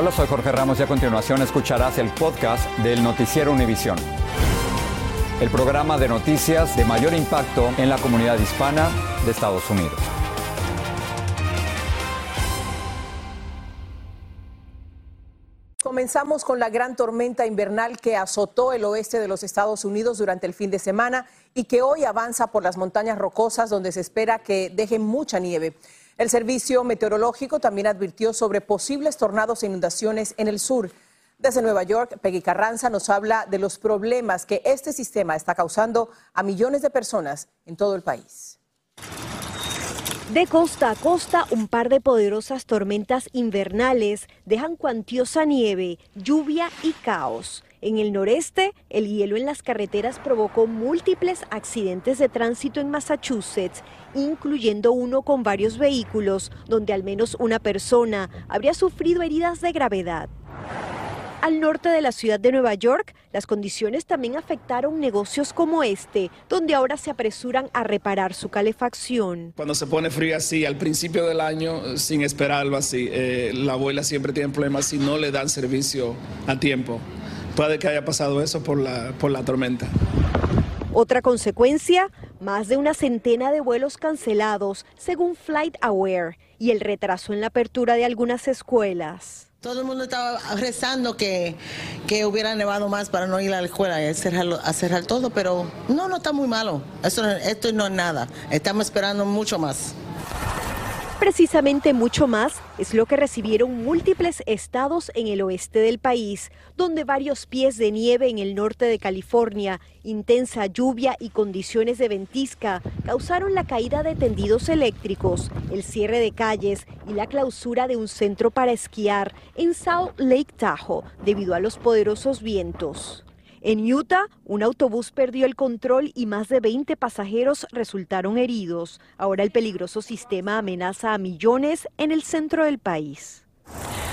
Hola, soy Jorge Ramos y a continuación escucharás el podcast del Noticiero Univisión. El programa de noticias de mayor impacto en la comunidad hispana de Estados Unidos. Comenzamos con la gran tormenta invernal que azotó el oeste de los Estados Unidos durante el fin de semana y que hoy avanza por las montañas rocosas donde se espera que deje mucha nieve. El Servicio Meteorológico también advirtió sobre posibles tornados e inundaciones en el sur. Desde Nueva York, Peggy Carranza nos habla de los problemas que este sistema está causando a millones de personas en todo el país. De costa a costa, un par de poderosas tormentas invernales dejan cuantiosa nieve, lluvia y caos. En el noreste, el hielo en las carreteras provocó múltiples accidentes de tránsito en Massachusetts, incluyendo uno con varios vehículos, donde al menos una persona habría sufrido heridas de gravedad. Al norte de la ciudad de Nueva York, las condiciones también afectaron negocios como este, donde ahora se apresuran a reparar su calefacción. Cuando se pone frío así, al principio del año, sin esperarlo así, eh, la abuela siempre tiene problemas si no le dan servicio a tiempo. Puede que haya pasado eso por la, por la tormenta. Otra consecuencia, más de una centena de vuelos cancelados, según Flight Aware, y el retraso en la apertura de algunas escuelas. Todo el mundo estaba rezando que, que hubiera nevado más para no ir a la escuela y a cerrar, todo, pero no, no está muy malo. Esto no es nada. Estamos esperando mucho más. Precisamente mucho más es lo que recibieron múltiples estados en el oeste del país, donde varios pies de nieve en el norte de California, intensa lluvia y condiciones de ventisca causaron la caída de tendidos eléctricos, el cierre de calles y la clausura de un centro para esquiar en South Lake Tahoe debido a los poderosos vientos. En Utah, un autobús perdió el control y más de 20 pasajeros resultaron heridos. Ahora el peligroso sistema amenaza a millones en el centro del país.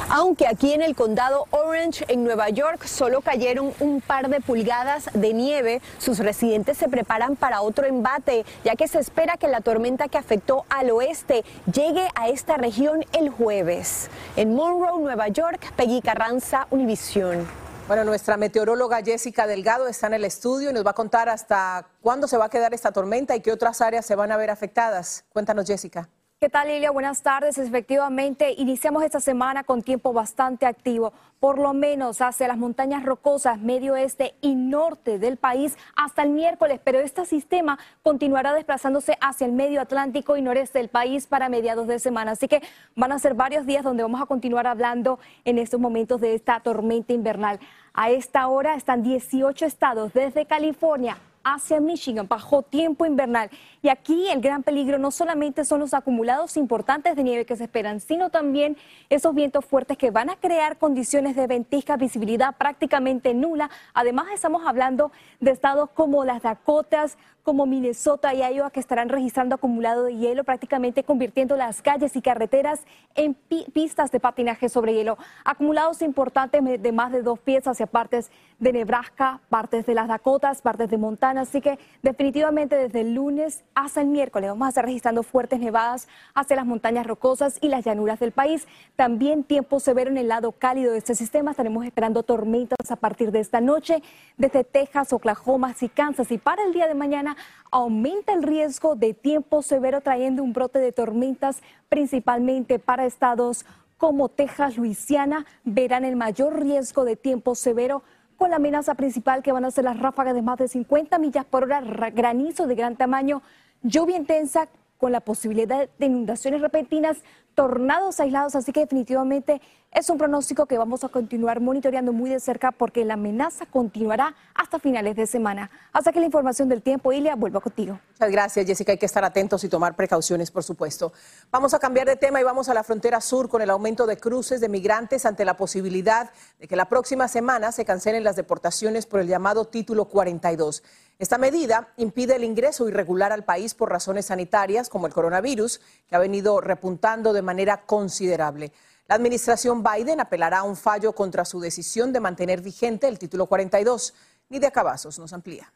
Aunque aquí en el condado Orange, en Nueva York, solo cayeron un par de pulgadas de nieve, sus residentes se preparan para otro embate, ya que se espera que la tormenta que afectó al oeste llegue a esta región el jueves. En Monroe, Nueva York, Peggy Carranza, Univisión. Bueno, nuestra meteoróloga Jessica Delgado está en el estudio y nos va a contar hasta cuándo se va a quedar esta tormenta y qué otras áreas se van a ver afectadas. Cuéntanos, Jessica. ¿Qué tal, Lilia? Buenas tardes. Efectivamente, iniciamos esta semana con tiempo bastante activo, por lo menos hacia las montañas rocosas, medio oeste y norte del país hasta el miércoles, pero este sistema continuará desplazándose hacia el medio Atlántico y noreste del país para mediados de semana. Así que van a ser varios días donde vamos a continuar hablando en estos momentos de esta tormenta invernal. A esta hora están 18 estados, desde California hacia Michigan bajo tiempo invernal. Y aquí el gran peligro no solamente son los acumulados importantes de nieve que se esperan, sino también esos vientos fuertes que van a crear condiciones de ventisca, visibilidad prácticamente nula. Además, estamos hablando de estados como las Dakotas, como Minnesota y Iowa que estarán registrando acumulado de hielo, prácticamente convirtiendo las calles y carreteras en pistas de patinaje sobre hielo. Acumulados importantes de más de dos pies hacia partes de Nebraska, partes de las Dakotas, partes de Montana. Así que definitivamente desde el lunes hasta el miércoles vamos a estar registrando fuertes nevadas hacia las montañas rocosas y las llanuras del país. También tiempo severo en el lado cálido de este sistema. Estaremos esperando tormentas a partir de esta noche desde Texas, Oklahoma y Kansas. Y para el día de mañana aumenta el riesgo de tiempo severo trayendo un brote de tormentas principalmente para estados como Texas, Luisiana, verán el mayor riesgo de tiempo severo con la amenaza principal que van a ser las ráfagas de más de 50 millas por hora, granizo de gran tamaño, lluvia intensa con la posibilidad de inundaciones repentinas, tornados aislados, así que definitivamente es un pronóstico que vamos a continuar monitoreando muy de cerca porque la amenaza continuará hasta finales de semana. Hasta que la información del tiempo, Ilia, vuelvo contigo. Muchas gracias, Jessica. Hay que estar atentos y tomar precauciones, por supuesto. Vamos a cambiar de tema y vamos a la frontera sur con el aumento de cruces de migrantes ante la posibilidad de que la próxima semana se cancelen las deportaciones por el llamado Título 42. Esta medida impide el ingreso irregular al país por razones sanitarias como el coronavirus, que ha venido repuntando de manera considerable. La administración Biden apelará a un fallo contra su decisión de mantener vigente el título 42. Nidia Cavazos nos amplía.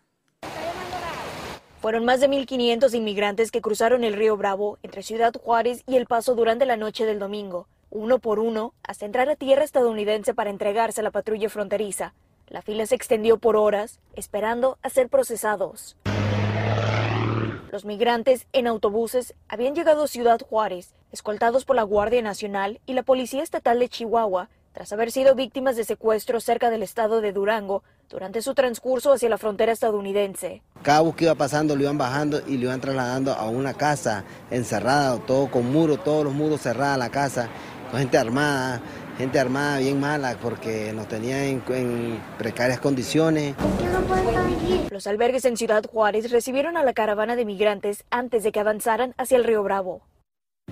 Fueron más de 1.500 inmigrantes que cruzaron el río Bravo entre Ciudad Juárez y El Paso durante la noche del domingo, uno por uno, hasta entrar a tierra estadounidense para entregarse a la patrulla fronteriza. La fila se extendió por horas, esperando a ser procesados. Los migrantes en autobuses habían llegado a Ciudad Juárez, escoltados por la Guardia Nacional y la Policía Estatal de Chihuahua, tras haber sido víctimas de secuestro cerca del estado de Durango durante su transcurso hacia la frontera estadounidense. Cada bus que iba pasando lo iban bajando y lo iban trasladando a una casa encerrada, todo con muros, todos los muros cerrados la casa, con gente armada, gente armada bien mala porque nos tenía en, precarias condiciones. Los albergues en Ciudad Juárez recibieron a la caravana de migrantes antes de que avanzaran hacia el río Bravo.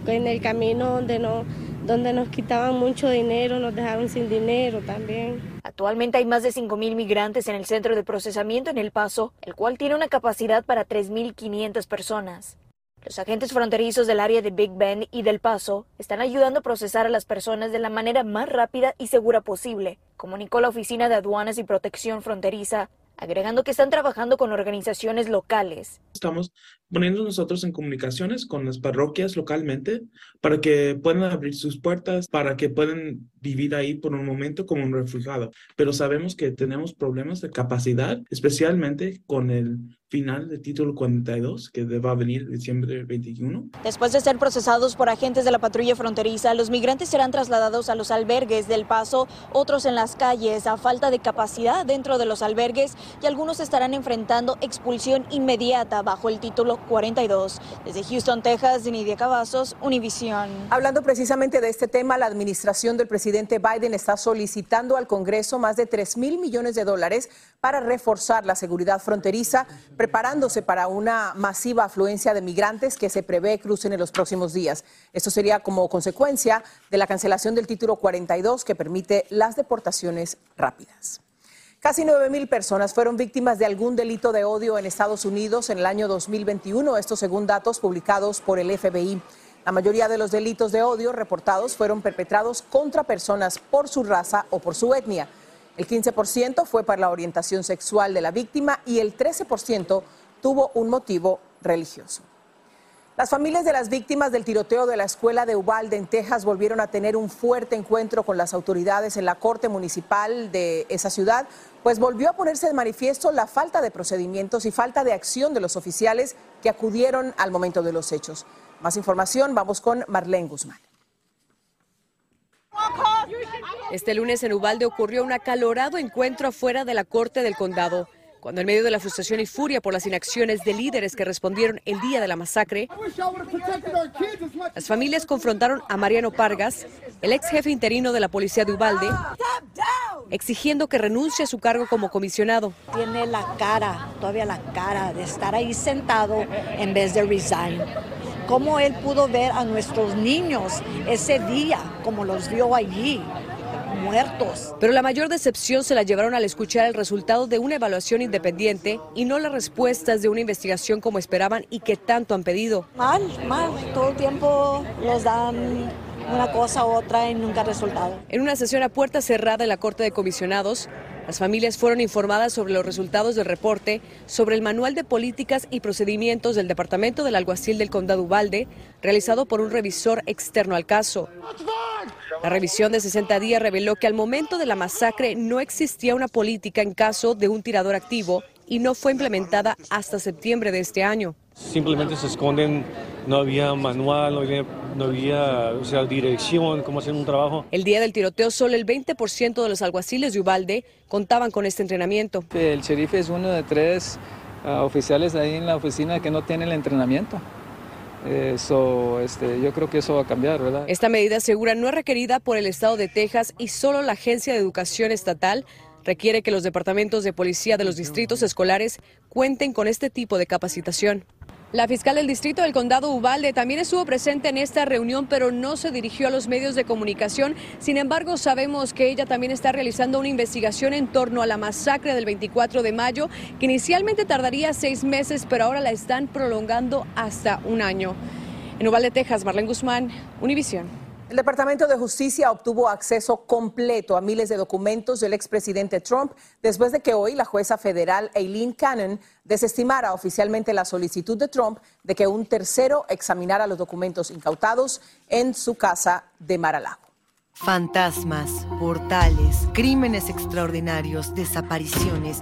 En el camino donde, no, donde nos quitaban mucho dinero, nos dejaron sin dinero también. Actualmente hay más de 5.000 migrantes en el centro de procesamiento en El Paso, el cual tiene una capacidad para 3.500 personas. Los agentes fronterizos del área de Big Bend y del Paso están ayudando a procesar a las personas de la manera más rápida y segura posible, comunicó la Oficina de Aduanas y Protección Fronteriza, agregando que están trabajando con organizaciones locales. Estamos poniendo nosotros en comunicaciones con las parroquias localmente para que puedan abrir sus puertas, para que puedan vivir ahí por un momento como un refugiado. Pero sabemos que tenemos problemas de capacidad, especialmente con el final del título 42 que va a venir diciembre 21. Después de ser procesados por agentes de la patrulla fronteriza, los migrantes serán trasladados a los albergues del paso, otros en las calles a falta de capacidad dentro de los albergues y algunos estarán enfrentando expulsión inmediata bajo el título 42. Desde Houston, Texas, Nidia Cavazos, Univisión. Hablando precisamente de este tema, la administración del presidente Biden está solicitando al Congreso más de 3 mil millones de dólares para reforzar la seguridad fronteriza, preparándose para una masiva afluencia de migrantes que se prevé crucen en los próximos días. Esto sería como consecuencia de la cancelación del título 42 que permite las deportaciones rápidas. Casi 9.000 personas fueron víctimas de algún delito de odio en Estados Unidos en el año 2021, esto según datos publicados por el FBI. La mayoría de los delitos de odio reportados fueron perpetrados contra personas por su raza o por su etnia. El 15% fue para la orientación sexual de la víctima y el 13% tuvo un motivo religioso. Las familias de las víctimas del tiroteo de la escuela de Uvalde en Texas volvieron a tener un fuerte encuentro con las autoridades en la corte municipal de esa ciudad, pues volvió a ponerse de manifiesto la falta de procedimientos y falta de acción de los oficiales que acudieron al momento de los hechos. Más información, vamos con Marlene Guzmán. Este lunes en Uvalde ocurrió un acalorado encuentro afuera de la corte del condado cuando en medio de la frustración y furia por las inacciones de líderes que respondieron el día de la masacre, las familias confrontaron a Mariano Pargas, el ex jefe interino de la policía de Ubalde, exigiendo que renuncie a su cargo como comisionado. Tiene la cara, todavía la cara de estar ahí sentado en vez de resign. ¿Cómo él pudo ver a nuestros niños ese día, como los vio allí? Muertos. Pero la mayor decepción se la llevaron al escuchar el resultado de una evaluación independiente y no las respuestas de una investigación como esperaban y que tanto han pedido. Mal, mal, todo el tiempo los dan una cosa u otra y nunca resultado. En una sesión a puerta cerrada en la Corte de Comisionados, las familias fueron informadas sobre los resultados del reporte sobre el Manual de Políticas y Procedimientos del Departamento del Alguacil del Condado Ubalde, realizado por un revisor externo al caso. La revisión de 60 días reveló que al momento de la masacre no existía una política en caso de un tirador activo y no fue implementada hasta septiembre de este año. Simplemente se esconden, no había manual, no había, no había o sea, dirección, cómo hacer un trabajo. El día del tiroteo, solo el 20% de los alguaciles de Ubalde contaban con este entrenamiento. El sheriff es uno de tres uh, oficiales ahí en la oficina que no tiene el entrenamiento. Eso, este, yo creo que eso va a cambiar, ¿verdad? Esta medida segura no es requerida por el Estado de Texas y solo la Agencia de Educación Estatal requiere que los departamentos de policía de los distritos escolares cuenten con este tipo de capacitación. La fiscal del distrito del condado Ubalde también estuvo presente en esta reunión, pero no se dirigió a los medios de comunicación. Sin embargo, sabemos que ella también está realizando una investigación en torno a la masacre del 24 de mayo, que inicialmente tardaría seis meses, pero ahora la están prolongando hasta un año. En Uvalde, Texas, Marlene Guzmán, Univisión. El Departamento de Justicia obtuvo acceso completo a miles de documentos del expresidente Trump después de que hoy la jueza federal Eileen Cannon desestimara oficialmente la solicitud de Trump de que un tercero examinara los documentos incautados en su casa de Mar-a-Lago. Fantasmas, portales, crímenes extraordinarios, desapariciones,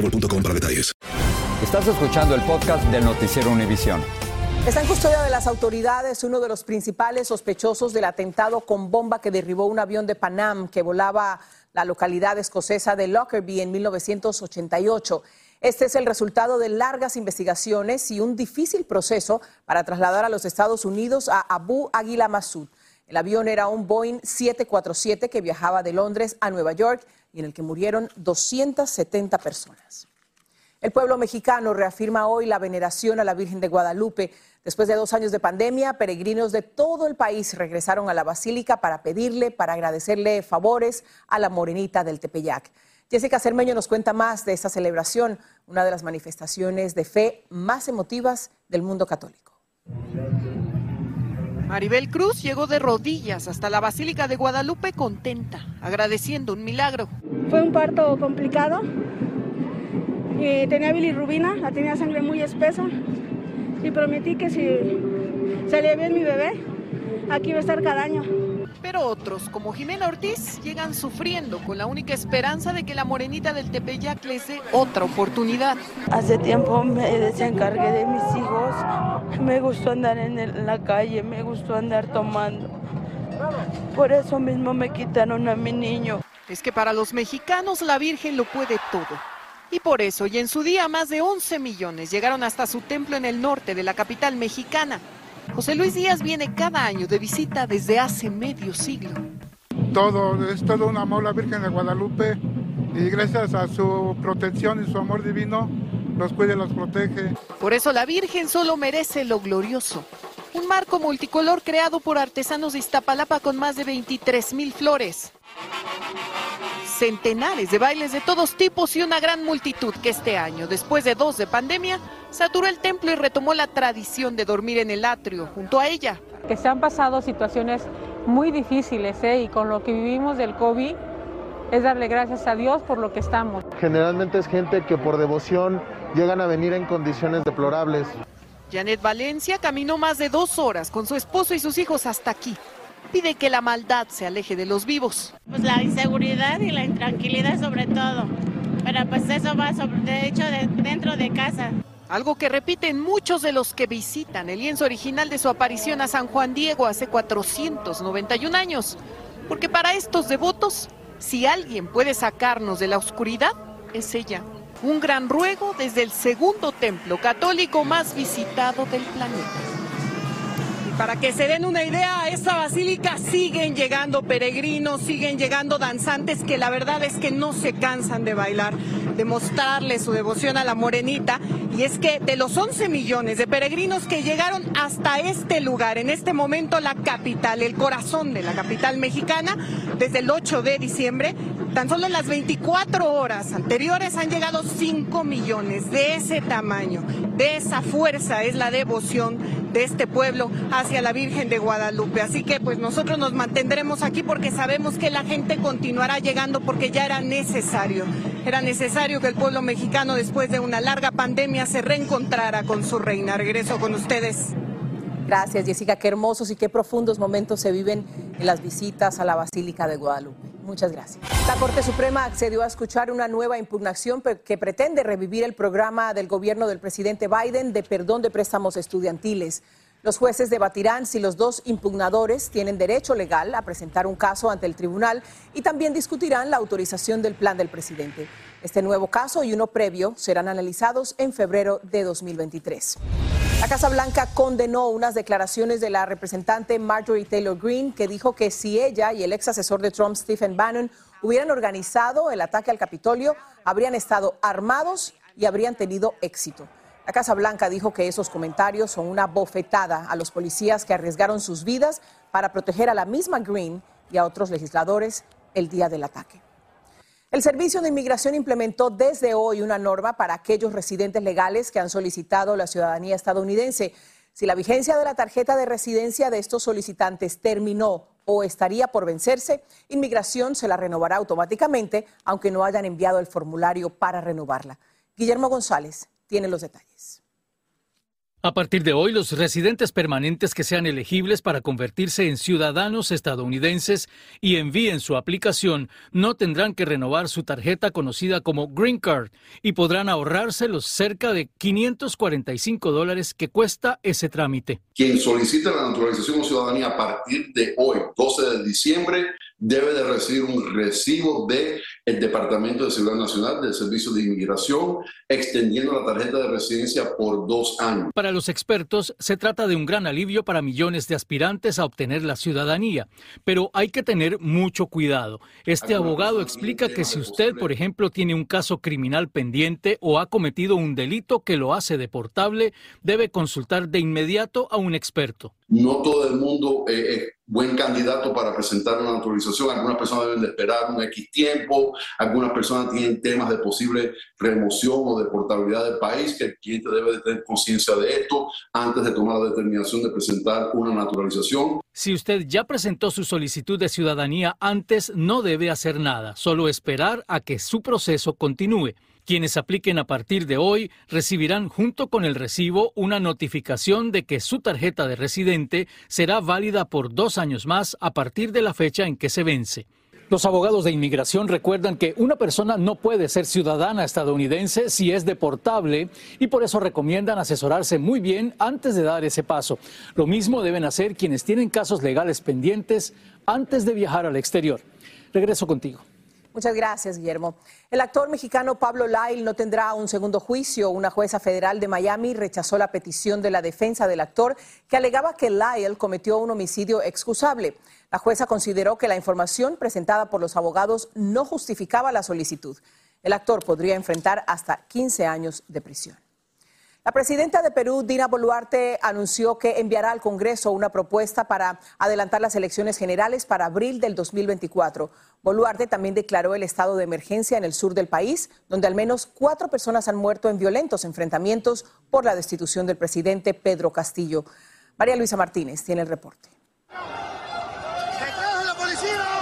boostmobile.com para detalles. Estás escuchando el podcast del noticiero Univisión. Está en custodia de las autoridades uno de los principales sospechosos del atentado con bomba que derribó un avión de Panam que volaba la localidad escocesa de Lockerbie en 1988. Este es el resultado de largas investigaciones y un difícil proceso para trasladar a los Estados Unidos a Abu Aguila Masud. El avión era un Boeing 747 que viajaba de Londres a Nueva York y en el que murieron 270 personas. El pueblo mexicano reafirma hoy la veneración a la Virgen de Guadalupe. Después de dos años de pandemia, peregrinos de todo el país regresaron a la basílica para pedirle, para agradecerle favores a la morenita del Tepeyac. Jessica Cermeño nos cuenta más de esta celebración, una de las manifestaciones de fe más emotivas del mundo católico. Maribel Cruz llegó de rodillas hasta la Basílica de Guadalupe contenta, agradeciendo un milagro. Fue un parto complicado. Eh, tenía bilirrubina, la tenía sangre muy espesa y prometí que si salía bien mi bebé, aquí iba a estar cada año. Pero otros, como Jimena Ortiz, llegan sufriendo con la única esperanza de que la morenita del Tepeyac les dé otra oportunidad. Hace tiempo me desencargué de mis hijos, me gustó andar en la calle, me gustó andar tomando. Por eso mismo me quitaron a mi niño. Es que para los mexicanos la Virgen lo puede todo. Y por eso, y en su día, más de 11 millones llegaron hasta su templo en el norte de la capital mexicana. José Luis Díaz viene cada año de visita desde hace medio siglo. Todo, es todo un amor la Virgen de Guadalupe y gracias a su protección y su amor divino, los cuida y los protege. Por eso la Virgen solo merece lo glorioso. Un marco multicolor creado por artesanos de Iztapalapa con más de 23 mil flores centenares de bailes de todos tipos y una gran multitud que este año, después de dos de pandemia, saturó el templo y retomó la tradición de dormir en el atrio junto a ella. Que se han pasado situaciones muy difíciles ¿eh? y con lo que vivimos del COVID es darle gracias a Dios por lo que estamos. Generalmente es gente que por devoción llegan a venir en condiciones deplorables. Janet Valencia caminó más de dos horas con su esposo y sus hijos hasta aquí, pide que la maldad se aleje de los vivos. Pues la inseguridad y la intranquilidad sobre todo, pero pues eso va sobre, de hecho dentro de casa. Algo que repiten muchos de los que visitan el lienzo original de su aparición a San Juan Diego hace 491 años. Porque para estos devotos, si alguien puede sacarnos de la oscuridad, es ella. Un gran ruego desde el segundo templo católico más visitado del planeta. Para que se den una idea, a esta basílica siguen llegando peregrinos, siguen llegando danzantes que la verdad es que no se cansan de bailar, de mostrarle su devoción a la morenita. Y es que de los 11 millones de peregrinos que llegaron hasta este lugar, en este momento la capital, el corazón de la capital mexicana, desde el 8 de diciembre, tan solo en las 24 horas anteriores han llegado 5 millones de ese tamaño, de esa fuerza es la devoción de este pueblo hacia la Virgen de Guadalupe. Así que pues nosotros nos mantendremos aquí porque sabemos que la gente continuará llegando porque ya era necesario. Era necesario que el pueblo mexicano después de una larga pandemia se reencontrara con su reina. Regreso con ustedes. Gracias, Jessica. Qué hermosos y qué profundos momentos se viven en las visitas a la Basílica de Guadalupe. Muchas gracias. La Corte Suprema accedió a escuchar una nueva impugnación que pretende revivir el programa del gobierno del presidente Biden de perdón de préstamos estudiantiles. Los jueces debatirán si los dos impugnadores tienen derecho legal a presentar un caso ante el tribunal y también discutirán la autorización del plan del presidente. Este nuevo caso y uno previo serán analizados en febrero de 2023. La Casa Blanca condenó unas declaraciones de la representante Marjorie Taylor Greene que dijo que si ella y el ex asesor de Trump, Stephen Bannon, hubieran organizado el ataque al Capitolio, habrían estado armados y habrían tenido éxito. La Casa Blanca dijo que esos comentarios son una bofetada a los policías que arriesgaron sus vidas para proteger a la misma Green y a otros legisladores el día del ataque. El Servicio de Inmigración implementó desde hoy una norma para aquellos residentes legales que han solicitado la ciudadanía estadounidense. Si la vigencia de la tarjeta de residencia de estos solicitantes terminó o estaría por vencerse, Inmigración se la renovará automáticamente, aunque no hayan enviado el formulario para renovarla. Guillermo González tiene los detalles. A partir de hoy, los residentes permanentes que sean elegibles para convertirse en ciudadanos estadounidenses y envíen su aplicación no tendrán que renovar su tarjeta conocida como Green Card y podrán ahorrarse los cerca de 545 dólares que cuesta ese trámite. Quien solicita la naturalización o ciudadanía a partir de hoy, 12 de diciembre, debe de recibir un recibo del el Departamento de Seguridad Nacional del Servicio de Inmigración, extendiendo la tarjeta de residencia por dos años. Para los expertos, se trata de un gran alivio para millones de aspirantes a obtener la ciudadanía, pero hay que tener mucho cuidado. Este abogado explica que si usted, por ejemplo, tiene un caso criminal pendiente o ha cometido un delito que lo hace deportable, debe consultar de inmediato a un experto. No todo el mundo es buen candidato para presentar una autorización. Algunas personas deben de esperar un X tiempo, algunas personas tienen temas de posible remoción o deportabilidad del país, que el cliente debe de tener conciencia de esto antes de tomar la determinación de presentar una naturalización. Si usted ya presentó su solicitud de ciudadanía antes, no debe hacer nada, solo esperar a que su proceso continúe. Quienes apliquen a partir de hoy recibirán junto con el recibo una notificación de que su tarjeta de residente será válida por dos años más a partir de la fecha en que se vence. Los abogados de inmigración recuerdan que una persona no puede ser ciudadana estadounidense si es deportable y por eso recomiendan asesorarse muy bien antes de dar ese paso. Lo mismo deben hacer quienes tienen casos legales pendientes antes de viajar al exterior. Regreso contigo. Muchas gracias, Guillermo. El actor mexicano Pablo Lyle no tendrá un segundo juicio. Una jueza federal de Miami rechazó la petición de la defensa del actor que alegaba que Lyle cometió un homicidio excusable. La jueza consideró que la información presentada por los abogados no justificaba la solicitud. El actor podría enfrentar hasta 15 años de prisión. La presidenta de Perú, Dina Boluarte, anunció que enviará al Congreso una propuesta para adelantar las elecciones generales para abril del 2024. Boluarte también declaró el estado de emergencia en el sur del país, donde al menos cuatro personas han muerto en violentos enfrentamientos por la destitución del presidente Pedro Castillo. María Luisa Martínez tiene el reporte.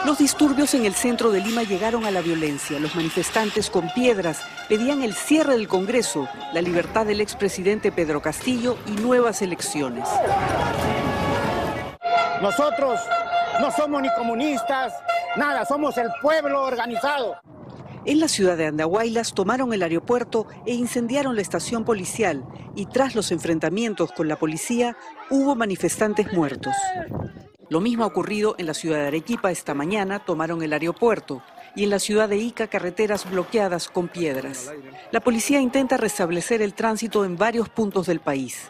Los disturbios en el centro de Lima llegaron a la violencia. Los manifestantes con piedras pedían el cierre del Congreso, la libertad del expresidente Pedro Castillo y nuevas elecciones. Nosotros no somos ni comunistas, nada, somos el pueblo organizado. En la ciudad de Andahuaylas tomaron el aeropuerto e incendiaron la estación policial y tras los enfrentamientos con la policía hubo manifestantes muertos. Lo mismo ha ocurrido en la ciudad de Arequipa esta mañana, tomaron el aeropuerto y en la ciudad de Ica carreteras bloqueadas con piedras. La policía intenta restablecer el tránsito en varios puntos del país.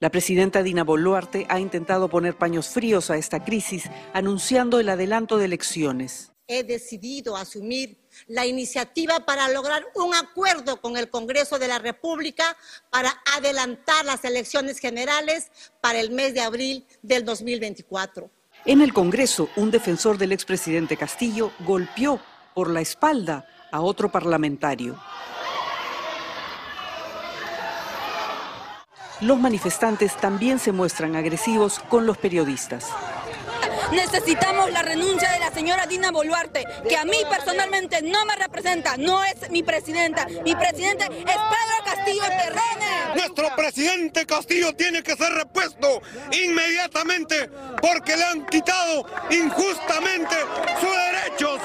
La presidenta Dina Boluarte ha intentado poner paños fríos a esta crisis, anunciando el adelanto de elecciones. He decidido asumir la iniciativa para lograr un acuerdo con el Congreso de la República para adelantar las elecciones generales para el mes de abril del 2024. En el Congreso, un defensor del expresidente Castillo golpeó por la espalda a otro parlamentario. Los manifestantes también se muestran agresivos con los periodistas. Necesitamos la renuncia de la señora Dina Boluarte, que a mí personalmente no me representa, no es mi presidenta. Mi presidente es Pedro Castillo Terrene. Nuestro presidente Castillo tiene que ser repuesto inmediatamente porque le han quitado injustamente sus derechos.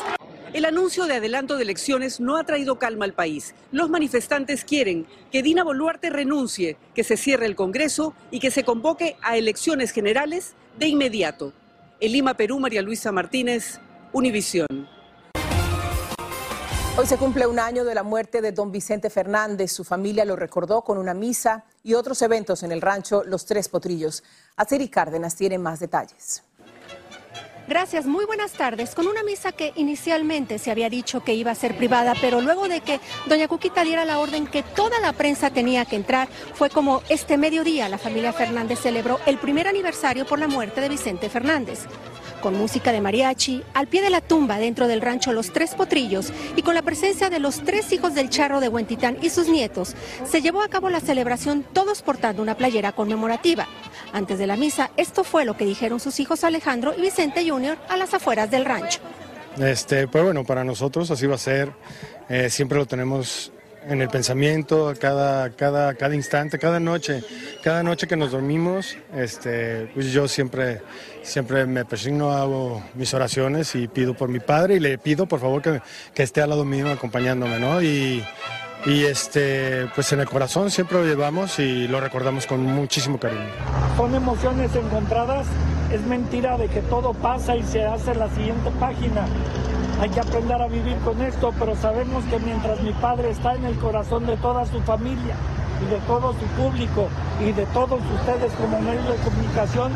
El anuncio de adelanto de elecciones no ha traído calma al país. Los manifestantes quieren que Dina Boluarte renuncie, que se cierre el Congreso y que se convoque a elecciones generales de inmediato. En Lima, Perú, María Luisa Martínez, Univisión. Hoy se cumple un año de la muerte de don Vicente Fernández. Su familia lo recordó con una misa y otros eventos en el rancho Los Tres Potrillos. Aceri Cárdenas tiene más detalles. Gracias, muy buenas tardes. Con una misa que inicialmente se había dicho que iba a ser privada, pero luego de que doña Cuquita diera la orden que toda la prensa tenía que entrar, fue como este mediodía la familia Fernández celebró el primer aniversario por la muerte de Vicente Fernández con música de mariachi, al pie de la tumba dentro del rancho Los Tres Potrillos y con la presencia de los tres hijos del charro de Huentitán y sus nietos, se llevó a cabo la celebración todos portando una playera conmemorativa. Antes de la misa, esto fue lo que dijeron sus hijos Alejandro y Vicente Jr. a las afueras del rancho. Este, pues bueno, para nosotros así va a ser. Eh, siempre lo tenemos en el pensamiento, cada, cada, cada instante, cada noche, cada noche que nos dormimos, este, pues yo siempre, siempre me persigno, hago mis oraciones y pido por mi padre y le pido por favor que, que esté al lado mío acompañándome, ¿no? Y, y este, pues en el corazón siempre lo llevamos y lo recordamos con muchísimo cariño. Son emociones encontradas, es mentira de que todo pasa y se hace la siguiente página. Hay que aprender a vivir con esto, pero sabemos que mientras mi padre está en el corazón de toda su familia y de todo su público y de todos ustedes como medio de comunicación,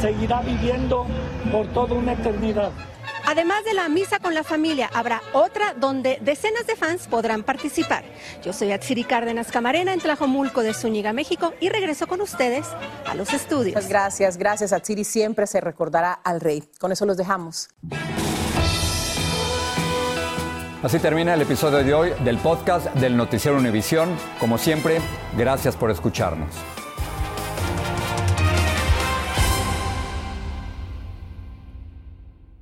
seguirá viviendo por toda una eternidad. Además de la misa con la familia, habrá otra donde decenas de fans podrán participar. Yo soy Atsiri Cárdenas Camarena en Tlajomulco de Zúñiga, México, y regreso con ustedes a los estudios. Muchas gracias, gracias Atsiri. Siempre se recordará al rey. Con eso los dejamos. Así termina el episodio de hoy del podcast del Noticiero Univisión. Como siempre, gracias por escucharnos.